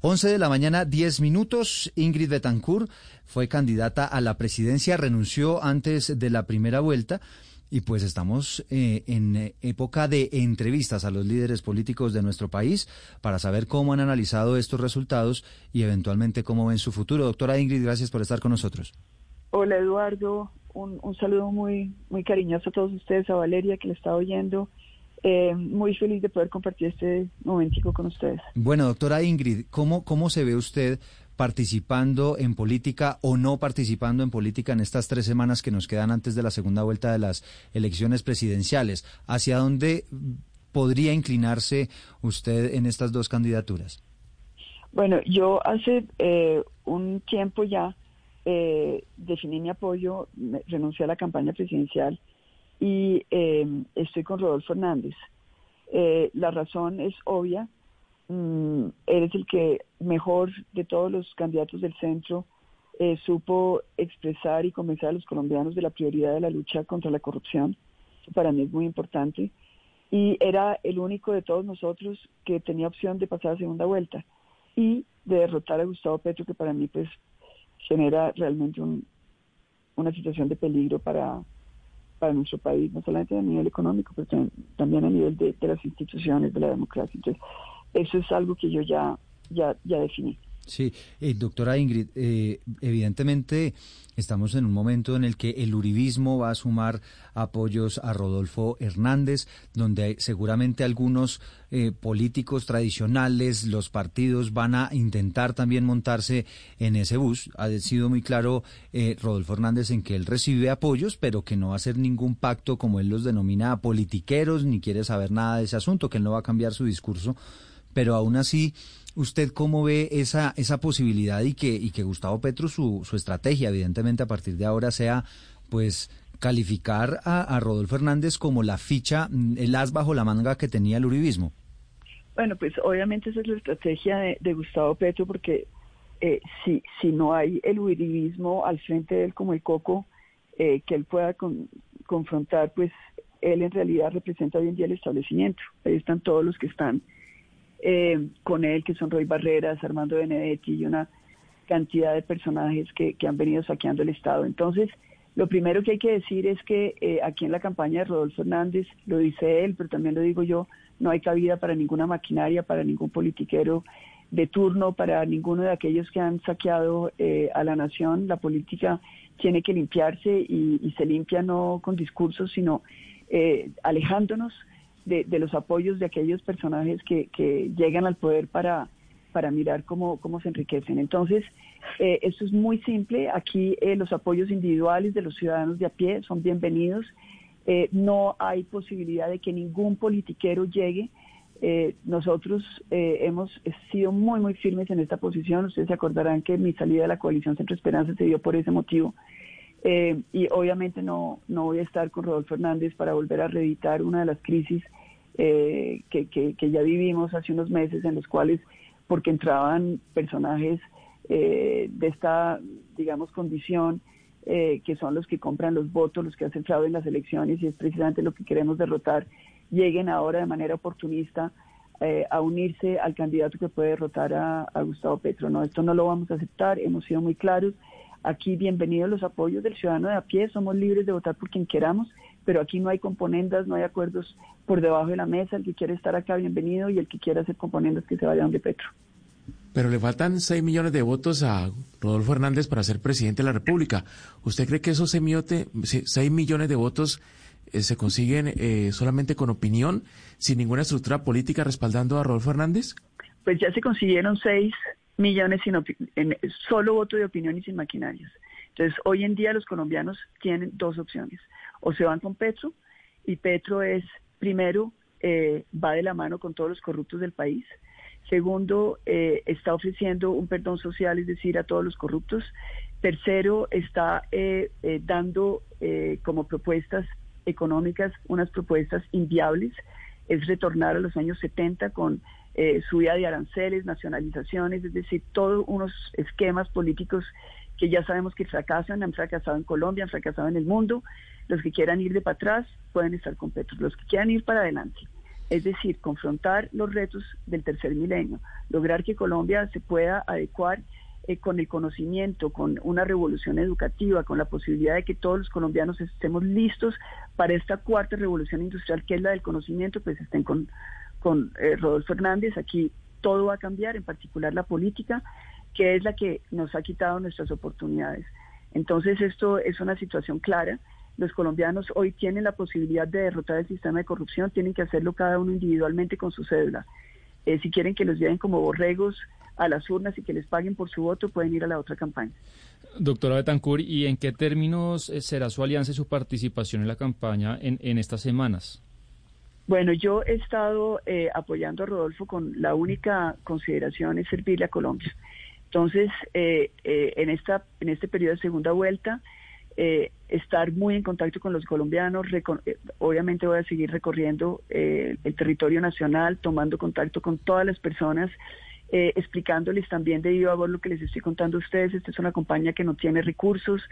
11 de la mañana, 10 minutos. Ingrid Betancourt fue candidata a la presidencia, renunció antes de la primera vuelta. Y pues estamos eh, en época de entrevistas a los líderes políticos de nuestro país para saber cómo han analizado estos resultados y eventualmente cómo ven su futuro. Doctora Ingrid, gracias por estar con nosotros. Hola Eduardo, un, un saludo muy, muy cariñoso a todos ustedes, a Valeria que le está oyendo eh, muy feliz de poder compartir este momentico con ustedes. Bueno, doctora Ingrid, ¿cómo, ¿cómo se ve usted participando en política o no participando en política en estas tres semanas que nos quedan antes de la segunda vuelta de las elecciones presidenciales? ¿Hacia dónde podría inclinarse usted en estas dos candidaturas? Bueno, yo hace eh, un tiempo ya eh, definí mi apoyo, renuncié a la campaña presidencial y eh, estoy con Rodolfo Hernández. Eh, la razón es obvia. Mm, eres el que mejor de todos los candidatos del centro eh, supo expresar y convencer a los colombianos de la prioridad de la lucha contra la corrupción. Para mí es muy importante. Y era el único de todos nosotros que tenía opción de pasar a segunda vuelta y de derrotar a Gustavo Petro, que para mí pues genera realmente una situación de peligro para, para nuestro país, no solamente a nivel económico, pero también a nivel de, de las instituciones, de la democracia. Entonces, eso es algo que yo ya, ya, ya definí. Sí, eh, doctora Ingrid, eh, evidentemente estamos en un momento en el que el uribismo va a sumar apoyos a Rodolfo Hernández, donde seguramente algunos eh, políticos tradicionales, los partidos van a intentar también montarse en ese bus. Ha sido muy claro Rodolfo Hernández en que él recibe apoyos, pero que no va a hacer ningún pacto como él los denomina politiqueros, ni quiere saber nada de ese asunto, que él no va a cambiar su discurso, pero aún así ¿Usted cómo ve esa, esa posibilidad y que, y que Gustavo Petro, su, su estrategia, evidentemente a partir de ahora, sea pues calificar a, Rodolfo Hernández como la ficha, mm, el as bajo la manga que tenía el uribismo? Bueno, pues obviamente esa es la estrategia de, Gustavo Petro, porque eh, si, si no hay el uribismo al frente de él como el coco, eh, que él pueda confrontar, pues él en realidad representa hoy en día el establecimiento. Ahí están todos los que están eh, con él, que son Roy Barreras, Armando Benedetti y una cantidad de personajes que, han venido saqueando el Estado. Entonces, lo primero que hay que decir es que eh, aquí en la campaña de Rodolfo Hernández, lo dice él, pero también lo digo yo, no hay cabida para ninguna maquinaria, para ningún politiquero de turno, para ninguno de aquellos que han saqueado eh, a la nación. La política tiene que limpiarse y, se limpia no con discursos, sino alejándonos de, los apoyos de aquellos personajes que, que llegan al poder para, para mirar cómo, cómo se enriquecen. Entonces, eh, esto es muy simple. Aquí eh, los apoyos individuales de los ciudadanos de a pie son bienvenidos. Eh, no hay posibilidad de que ningún politiquero llegue. nosotros hemos sido muy, muy firmes en esta posición. Ustedes se acordarán que mi salida de la coalición Centro Esperanza se dio por ese motivo. Eh, y obviamente no, no voy a estar con Rodolfo Hernández para volver a reeditar una de las crisis eh, que, que, ya vivimos hace unos meses en los cuales, porque entraban personajes eh, de esta, digamos, condición, que son los que compran los votos, los que hacen fraude en las elecciones, y es precisamente lo que queremos derrotar, lleguen ahora de manera oportunista a unirse al candidato que puede derrotar a, a Gustavo Petro. No, esto no lo vamos a aceptar, hemos sido muy claros Aquí bienvenidos los apoyos del ciudadano de a pie, somos libres de votar por quien queramos, pero aquí no hay componendas, no hay acuerdos por debajo de la mesa. El que quiere estar acá, bienvenido, y el que quiera hacer componendas, que se vaya donde Petro. Pero le faltan 6 millones de votos a Rodolfo Hernández para ser presidente de la República. ¿Usted cree que esos 6 millones de votos eh, se consiguen eh, solamente con opinión, sin ninguna estructura política respaldando a Rodolfo Hernández? Pues ya se consiguieron 6 millones sin en solo voto de opinión y sin maquinarias. Entonces, hoy en día los colombianos tienen dos opciones. O se van con Petro, y Petro es, primero, eh, va de la mano con todos los corruptos del país. Segundo, eh, está ofreciendo un perdón social, es decir, a todos los corruptos. Tercero, está eh, dando como propuestas económicas unas propuestas inviables. Es retornar a los años 70 con eh, subida de aranceles, nacionalizaciones, es decir, todos unos esquemas políticos que ya sabemos que fracasan, han fracasado en Colombia, han fracasado en el mundo. Los que quieran ir de para atrás pueden estar con Petro, los que quieran ir para adelante. Es decir, confrontar los retos del tercer milenio, lograr que Colombia se pueda adecuar eh, con el conocimiento, con una revolución educativa, con la posibilidad de que todos los colombianos estemos listos para esta cuarta revolución industrial que es la del conocimiento, pues estén con, con eh, Rodolfo Hernández. Aquí todo va a cambiar, en particular la política, que es la que nos ha quitado nuestras oportunidades. Entonces esto es una situación clara. Los colombianos hoy tienen la posibilidad de derrotar el sistema de corrupción, tienen que hacerlo cada uno individualmente con su cédula. Eh, si quieren que los lleven como borregos a las urnas y que les paguen por su voto, pueden ir a la otra campaña. Doctora Betancourt, ¿y en qué términos eh, será su alianza y su participación en la campaña en, en estas semanas? Bueno, yo he estado eh, apoyando a Rodolfo con la única consideración es servirle a Colombia. Entonces, eh, en esta en este periodo de segunda vuelta, estar muy en contacto con los colombianos. obviamente voy a seguir recorriendo el territorio nacional, tomando contacto con todas las personas eh, explicándoles también de viva voz lo que les estoy contando a ustedes. Esta es una compañía que no tiene recursos,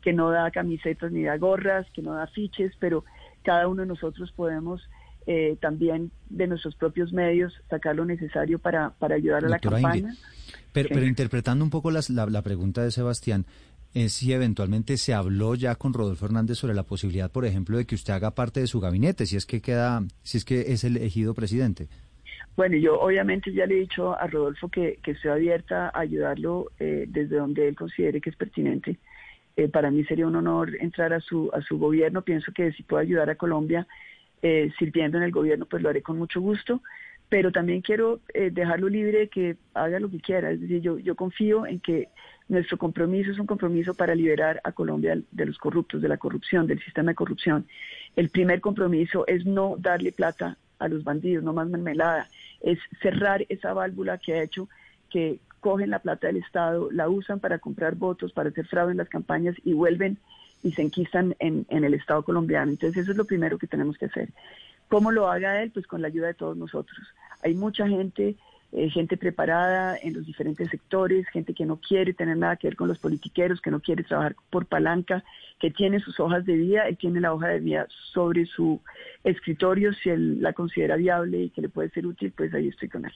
que no da camisetas ni da gorras, que no da fiches, pero cada uno de nosotros podemos eh, también de nuestros propios medios sacar lo necesario para, para ayudar a la campaña. pero, pero, interpretando un poco la, la pregunta de Sebastián, es si eventualmente se habló ya con Rodolfo Hernández sobre la posibilidad, por ejemplo, de que usted haga parte de su gabinete, si es que queda, si es que es elegido presidente. Bueno, yo obviamente ya le he dicho a Rodolfo que, estoy abierta a ayudarlo eh, desde donde él considere que es pertinente. Eh, para mí sería un honor entrar a su, a su gobierno. Pienso que si puedo ayudar a Colombia eh, sirviendo en el gobierno, pues lo haré con mucho gusto. Pero también quiero dejarlo libre de que haga lo que quiera. Es decir, yo, yo confío en que nuestro compromiso es un compromiso para liberar a Colombia de los corruptos, de la corrupción, del sistema de corrupción. El primer compromiso es no darle plata a los bandidos, no más mermelada es cerrar esa válvula que ha hecho que cogen la plata del Estado, la usan para comprar votos, para hacer fraude en las campañas y vuelven y se enquistan en, el Estado colombiano. Entonces eso es lo primero que tenemos que hacer. ¿Cómo lo haga él? Pues con la ayuda de todos nosotros. Hay mucha gente, eh, gente preparada en los diferentes sectores, gente que no quiere tener nada que ver con los politiqueros, que no quiere trabajar por palanca, que tiene sus hojas de vida, él tiene la hoja de vida sobre su escritorio, si él la considera viable y que le puede ser útil, pues ahí estoy con él.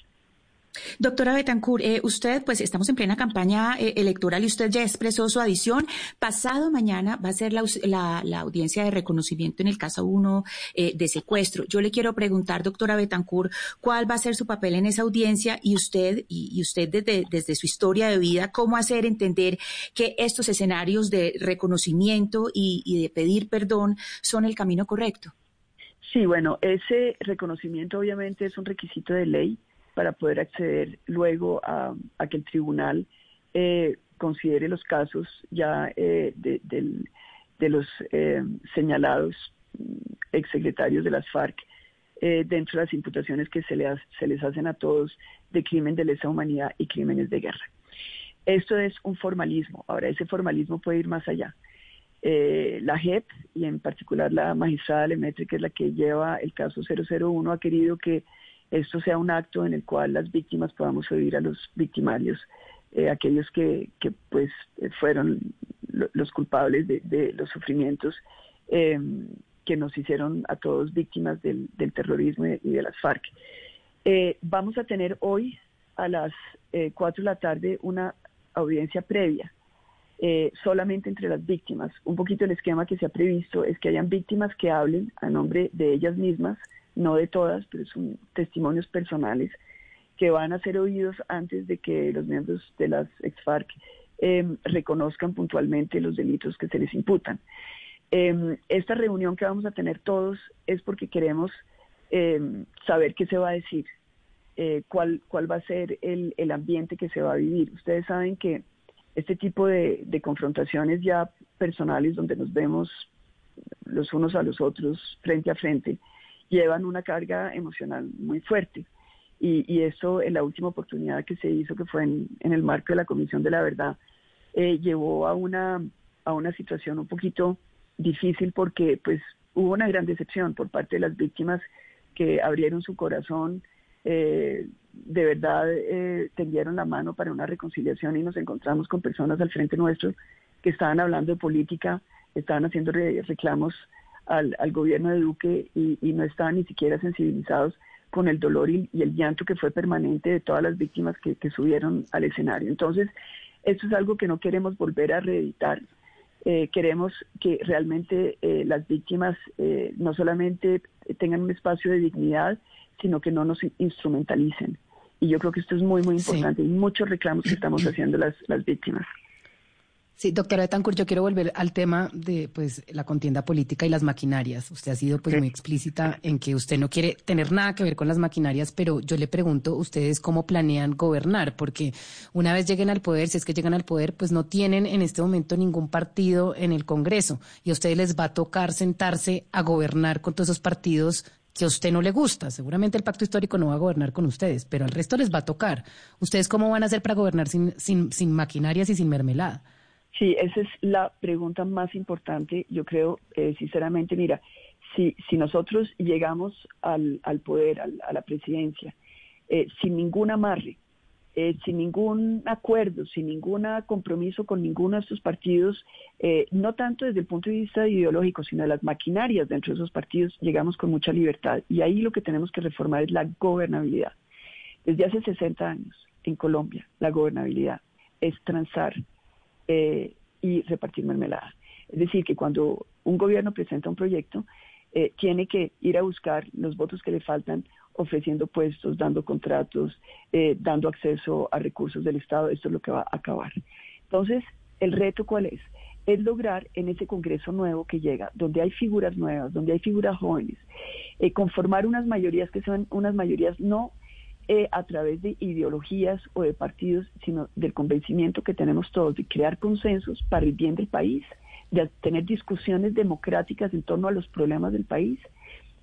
Doctora Betancourt, eh, usted, pues estamos en plena campaña eh, electoral y usted ya expresó su adición. Pasado mañana va a ser la, audiencia de reconocimiento en el caso 1 eh, de secuestro. Yo le quiero preguntar, doctora Betancourt, cuál va a ser su papel en esa audiencia y usted, y, usted desde, desde su historia de vida, cómo hacer entender que estos escenarios de reconocimiento y de pedir perdón son el camino correcto. Sí, bueno, ese reconocimiento obviamente es un requisito de ley para poder acceder luego a, que el tribunal eh, considere los casos ya eh, de, los eh, señalados mm, exsecretarios de las FARC dentro de las imputaciones que se, se les hacen a todos de crimen de lesa humanidad y crímenes de guerra. Esto es un formalismo. Ahora, ese formalismo puede ir más allá. la JEP y en particular la magistrada Lemetri, que es la que lleva el caso 001, ha querido que esto sea un acto en el cual las víctimas podamos oír a los victimarios, eh, aquellos que, pues eh, fueron los culpables de, los sufrimientos em, que nos hicieron a todos víctimas del, terrorismo y de las FARC. Eh, vamos a tener hoy a las 4 de la tarde una audiencia previa solamente entre las víctimas. Un poquito el esquema que se ha previsto es que hayan víctimas que hablen a nombre de ellas mismas, no de todas, pero son testimonios personales que van a ser oídos antes de que los miembros de las ex-FARC em, reconozcan puntualmente los delitos que se les imputan. Em, esta reunión que vamos a tener todos es porque queremos em, saber qué se va a decir, eh, cuál, cuál va a ser el, el, ambiente que se va a vivir. Ustedes saben que este tipo de, de confrontaciones ya personales donde nos vemos los unos a los otros frente a frente, llevan una carga emocional muy fuerte. Y, y eso en la última oportunidad que se hizo, que fue en, el marco de la Comisión de la Verdad, eh, llevó a una, a una situación un poquito difícil porque pues hubo una gran decepción por parte de las víctimas que abrieron su corazón, eh, de verdad eh, tendieron la mano para una reconciliación y nos encontramos con personas al frente nuestro que estaban hablando de política, estaban haciendo reclamos al, gobierno de Duque y, no estaban ni siquiera sensibilizados con el dolor y, el llanto que fue permanente de todas las víctimas que, subieron al escenario. Entonces, esto es algo que no queremos volver a reeditar. Eh, queremos que realmente eh, las víctimas eh, no solamente tengan un espacio de dignidad, sino que no nos instrumentalicen. Y yo creo que esto es muy, muy importante. y muchos reclamos que estamos haciendo las, las víctimas. Sí, doctora Betancourt, yo quiero volver al tema de pues la contienda política y las maquinarias. Usted ha sido pues muy explícita en que usted no quiere tener nada que ver con las maquinarias, pero yo le pregunto, ustedes cómo planean gobernar, porque una vez lleguen al poder, si es que llegan al poder, pues no tienen en este momento ningún partido en el Congreso y a ustedes les va a tocar sentarse a gobernar con todos esos partidos que a usted no le gusta. Seguramente el pacto histórico no va a gobernar con ustedes, pero al resto les va a tocar. ¿Ustedes cómo van a hacer para gobernar sin, sin, sin maquinarias y sin mermelada? Sí, esa es la pregunta más importante. Yo creo, eh, sinceramente, mira, si, si nosotros llegamos al, al poder, a la presidencia, eh, sin ningún amarre, eh, sin ningún acuerdo, sin ningún compromiso con ninguno de estos partidos, no tanto desde el punto de vista ideológico, sino de las maquinarias dentro de esos partidos, llegamos con mucha libertad. Y ahí lo que tenemos que reformar es la gobernabilidad. Desde hace 60 años en Colombia, la gobernabilidad es transar eh, y repartir mermelada. Es decir, que cuando un gobierno presenta un proyecto, eh, tiene que ir a buscar los votos que le faltan ofreciendo puestos, dando contratos, eh, dando acceso a recursos del Estado. Esto es lo que va a acabar. Entonces, ¿el reto cuál es? Es lograr en ese Congreso nuevo que llega, donde hay figuras nuevas, donde hay figuras jóvenes, conformar unas mayorías que son unas mayorías no eh, a través de ideologías o de partidos, sino del convencimiento que tenemos todos de crear consensos para el bien del país, de tener discusiones democráticas en torno a los problemas del país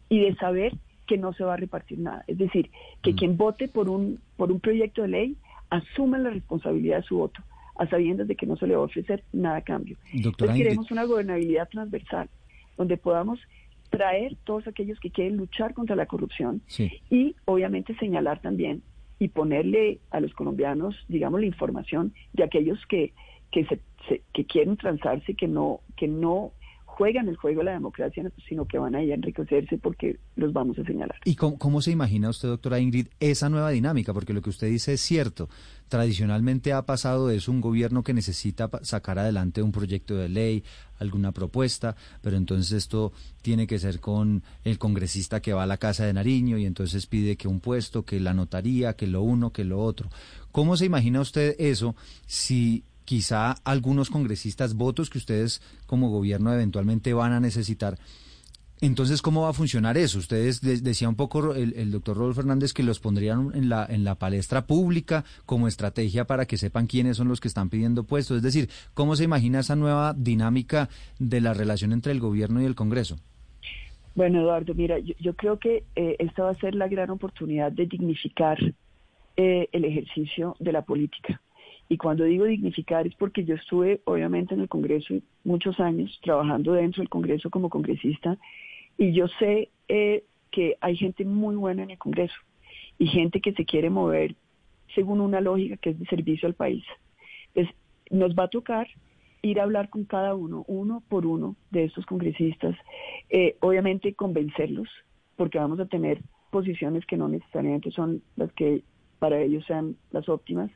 y de saber que no se va a repartir nada. Es decir, que mm. quien vote por un, por un proyecto de ley asuma la responsabilidad de su voto, a sabiendas de que no se le va a ofrecer nada a cambio. Entonces queremos una gobernabilidad transversal, donde podamos traer todos aquellos que quieren luchar contra la corrupción y obviamente señalar también y ponerle a los colombianos, digamos, la información de aquellos que, que, se, que quieren transarse, que no, que no juegan el juego de la democracia, sino que van a enriquecerse porque los vamos a señalar. ¿Y cómo, se imagina usted, doctora Ingrid, esa nueva dinámica? Porque lo que usted dice es cierto. Tradicionalmente ha pasado es un gobierno que necesita sacar adelante un proyecto de ley, alguna propuesta, pero entonces esto tiene que ser con el congresista que va a la casa de Nariño y entonces pide que un puesto, que la notaría, que lo uno, que lo otro. ¿Cómo se imagina usted eso si quizá algunos congresistas, votos que ustedes como gobierno eventualmente van a necesitar. Entonces, ¿cómo va a funcionar eso? Ustedes decía un poco el, doctor Rodolfo Fernández que los pondrían en la, en la palestra pública como estrategia para que sepan quiénes son los que están pidiendo puestos. Es decir, ¿cómo se imagina esa nueva dinámica de la relación entre el gobierno y el Congreso? Bueno, Eduardo, mira, yo, creo que eh, esta va a ser la gran oportunidad de dignificar eh, el ejercicio de la política. Y cuando digo dignificar es porque yo estuve obviamente en el Congreso muchos años trabajando dentro del Congreso como congresista y yo sé eh, que hay gente muy buena en el Congreso y gente que se quiere mover según una lógica que es de servicio al país. Entonces, nos va a tocar ir a hablar con cada uno, uno por uno de estos congresistas, eh, obviamente convencerlos, porque vamos a tener posiciones que no necesariamente son las que para ellos sean las óptimas,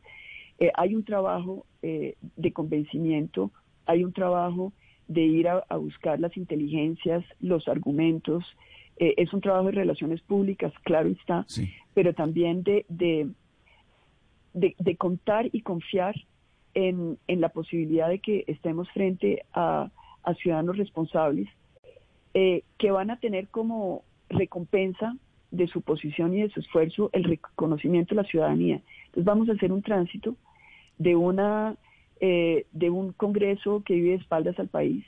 eh, hay un trabajo eh, de convencimiento, hay un trabajo de ir a, buscar las inteligencias, los argumentos, eh, es un trabajo de relaciones públicas, claro está, pero también de, de, de, contar y confiar en, en, la posibilidad de que estemos frente a, a ciudadanos responsables que van a tener como recompensa de su posición y de su esfuerzo el reconocimiento de la ciudadanía. Entonces vamos a hacer un tránsito de una eh, de un Congreso que vive de espaldas al país,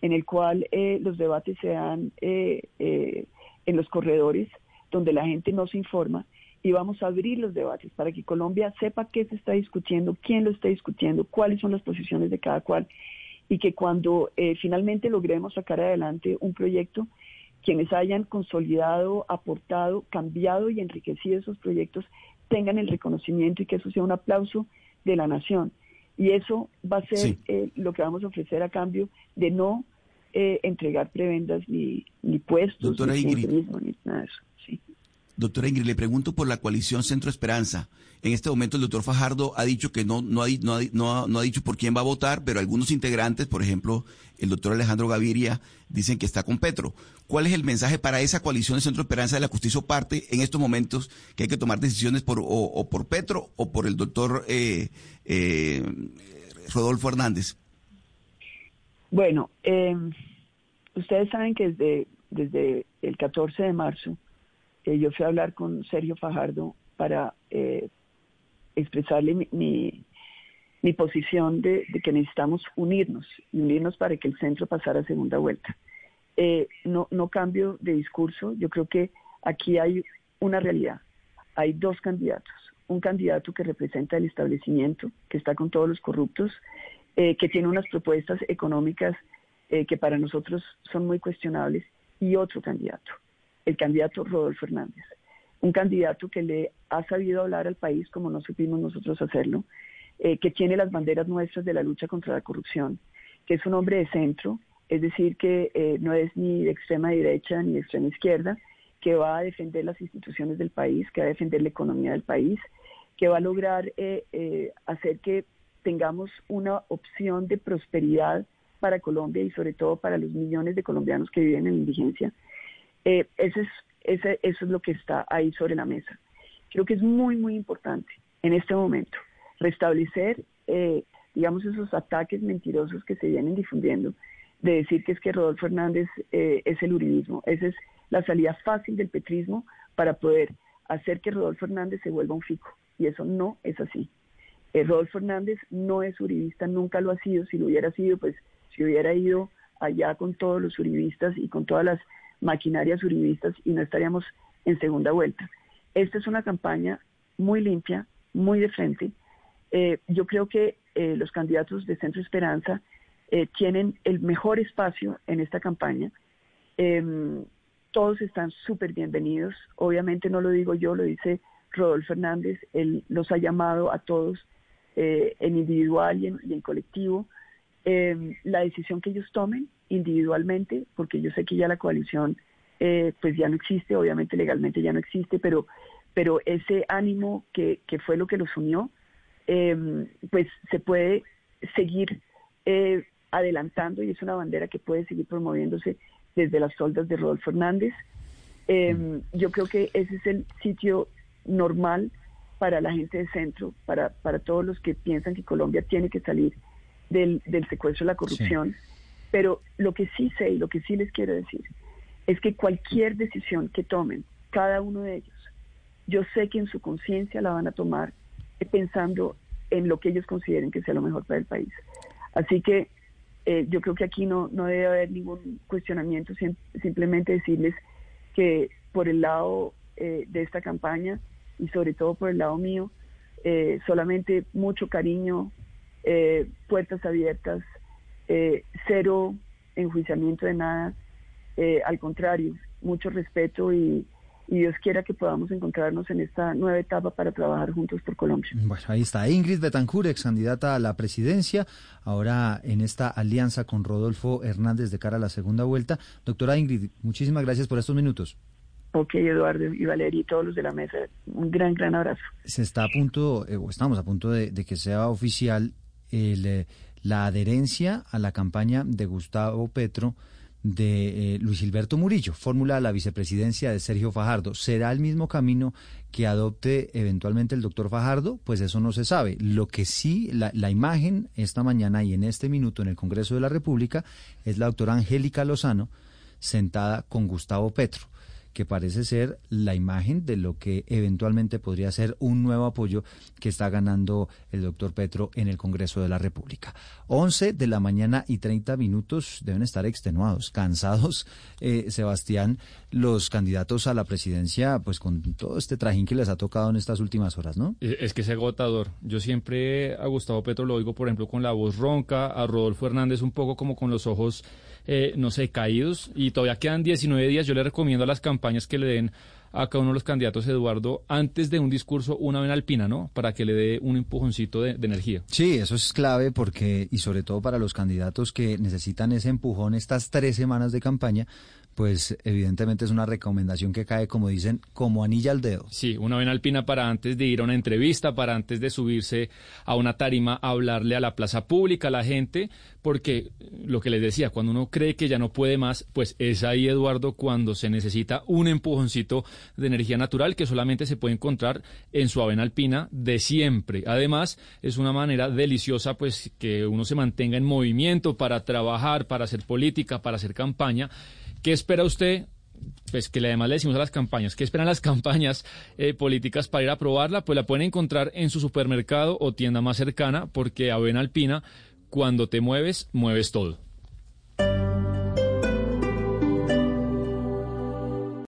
en el cual eh, los debates se dan eh, en los corredores, donde la gente no se informa, y vamos a abrir los debates para que Colombia sepa qué se está discutiendo, quién lo está discutiendo, cuáles son las posiciones de cada cual, y que cuando finalmente logremos sacar adelante un proyecto, quienes hayan consolidado, aportado, cambiado y enriquecido esos proyectos tengan el reconocimiento y que eso sea un aplauso de la nación. Y eso va a ser eh, lo que vamos a ofrecer a cambio de no eh, entregar prebendas ni, ni puestos, ni, nada de eso. Doctora Ingrid, le pregunto por la coalición Centro Esperanza. En este momento el doctor Fajardo ha dicho que no, no, ha, no, no, no ha dicho por quién va a votar, pero algunos integrantes, por ejemplo, el doctor Alejandro Gaviria, dicen que está con Petro. ¿Cuál es el mensaje para esa coalición de Centro Esperanza de la usted hizo parte en estos momentos que hay que tomar decisiones por, o, por Petro o por el doctor eh, eh, Rodolfo Hernández? Bueno, eh, ustedes saben que desde, desde el 14 de marzo yo fui a hablar con Sergio Fajardo para eh, expresarle mi, posición de, que necesitamos unirnos unirnos para que el centro pasara a segunda vuelta. Eh, no, cambio de discurso, yo creo que aquí hay una realidad. Hay dos candidatos. Un candidato que representa el establecimiento, que está con todos los corruptos, eh, que tiene unas propuestas económicas que para nosotros son muy cuestionables, y otro candidato el candidato Rodolfo Hernández, un candidato que le ha sabido hablar al país como no supimos nosotros hacerlo, eh, que tiene las banderas nuestras de la lucha contra la corrupción, que es un hombre de centro, es decir, que eh, no es ni de extrema derecha ni de extrema izquierda, que va a defender las instituciones del país, que va a defender la economía del país, que va a lograr eh, hacer que tengamos una opción de prosperidad para Colombia y sobre todo para los millones de colombianos que viven en indigencia eh, es, eso es lo que está ahí sobre la mesa. Creo que es muy, muy importante en este momento restablecer, eh, digamos, esos ataques mentirosos que se vienen difundiendo, de decir que es que Rodolfo Hernández eh, es el uribismo. Esa es la salida fácil del petrismo para poder hacer que Rodolfo Hernández se vuelva un fico. Y eso no es así. Rodolfo Hernández no es uribista, nunca lo ha sido. Si lo hubiera sido, pues si hubiera ido allá con todos los uribistas y con todas las maquinarias uribistas y no estaríamos en segunda vuelta. Esta es una campaña muy limpia, muy de frente. Eh, yo creo que eh, los candidatos de Centro Esperanza eh, tienen el mejor espacio en esta campaña. Em, todos están súper bienvenidos. Obviamente no lo digo yo, lo dice Rodolfo Hernández. Él los ha llamado a todos en individual y en colectivo. Em, la decisión que ellos tomen individualmente, porque yo sé que ya la coalición eh, pues ya no existe, obviamente legalmente ya no existe, pero, pero ese ánimo que, que fue lo que los unió, em, pues se puede seguir eh, adelantando y es una bandera que puede seguir promoviéndose desde las soldas de Rodolfo Hernández. Em, yo creo que ese es el sitio normal para la gente de centro, para, para todos los que piensan que Colombia tiene que salir del, del secuestro de la corrupción. Pero lo que sí sé y lo que sí les quiero decir es que cualquier decisión que tomen, cada uno de ellos, yo sé que en su conciencia la van a tomar pensando en lo que ellos consideren que sea lo mejor para el país. Así que eh, yo creo que aquí no, no debe haber ningún cuestionamiento, simplemente decirles que por el lado eh, de esta campaña y sobre todo por el lado mío, eh, solamente mucho cariño, puertas abiertas, eh, cero enjuiciamiento de nada, eh, al contrario, mucho respeto y, Dios quiera que podamos encontrarnos en esta nueva etapa para trabajar juntos por Colombia. Bueno, ahí está Ingrid Betancourt, ex candidata a la presidencia, ahora en esta alianza con Rodolfo Hernández de cara a la segunda vuelta. Doctora Ingrid, muchísimas gracias por estos minutos. Ok, Eduardo y Valeria y todos los de la mesa, un gran, gran abrazo. Se está a punto, eh, o estamos a punto de, de que sea oficial el la adherencia a la campaña de Gustavo Petro de eh, Luis Gilberto Murillo, fórmula a la vicepresidencia de Sergio Fajardo. ¿Será el mismo camino que adopte eventualmente el doctor Fajardo? Pues eso no se sabe. Lo que sí, la imagen esta mañana y en este minuto en el Congreso de la República es la doctora Angélica Lozano sentada con Gustavo Petro que parece ser la imagen de lo que eventualmente podría ser un nuevo apoyo que está ganando el doctor Petro en el Congreso de la República. 11 de la mañana y 30 minutos deben estar extenuados, cansados, eh, Sebastián, los candidatos a la presidencia, pues con todo este trajín que les ha tocado en estas últimas horas, ¿no? Es que es agotador. Yo siempre a Gustavo Petro lo oigo, por ejemplo, con la voz ronca, a Rodolfo Hernández un poco como con los ojos eh, no sé, caídos y todavía quedan 19 días. Yo le recomiendo a las campañas que le den a cada uno de los candidatos, Eduardo, antes de un discurso, una vena alpina, ¿no? Para que le dé un empujoncito de, energía. Sí, eso es clave porque, y sobre todo para los candidatos que necesitan ese empujón estas tres semanas de campaña, pues evidentemente es una recomendación que cae, como dicen, como anilla al dedo. Sí, una avena alpina para antes de ir a una entrevista, para antes de subirse a una tarima a hablarle a la plaza pública, a la gente, porque lo que les decía, cuando uno cree que ya no puede más, pues es ahí, Eduardo, cuando se necesita un empujoncito de energía natural que solamente se puede encontrar en su avena alpina de siempre. Además, es una manera deliciosa, pues, que uno se mantenga en movimiento para trabajar, para hacer política, para hacer campaña. ¿Qué espera usted pues que además le decimos a las campañas, ¿qué esperan las campañas eh, políticas para ir a probarla? Pues la pueden encontrar en su supermercado o tienda más cercana, porque Avena Alpina cuando te mueves, mueves todo.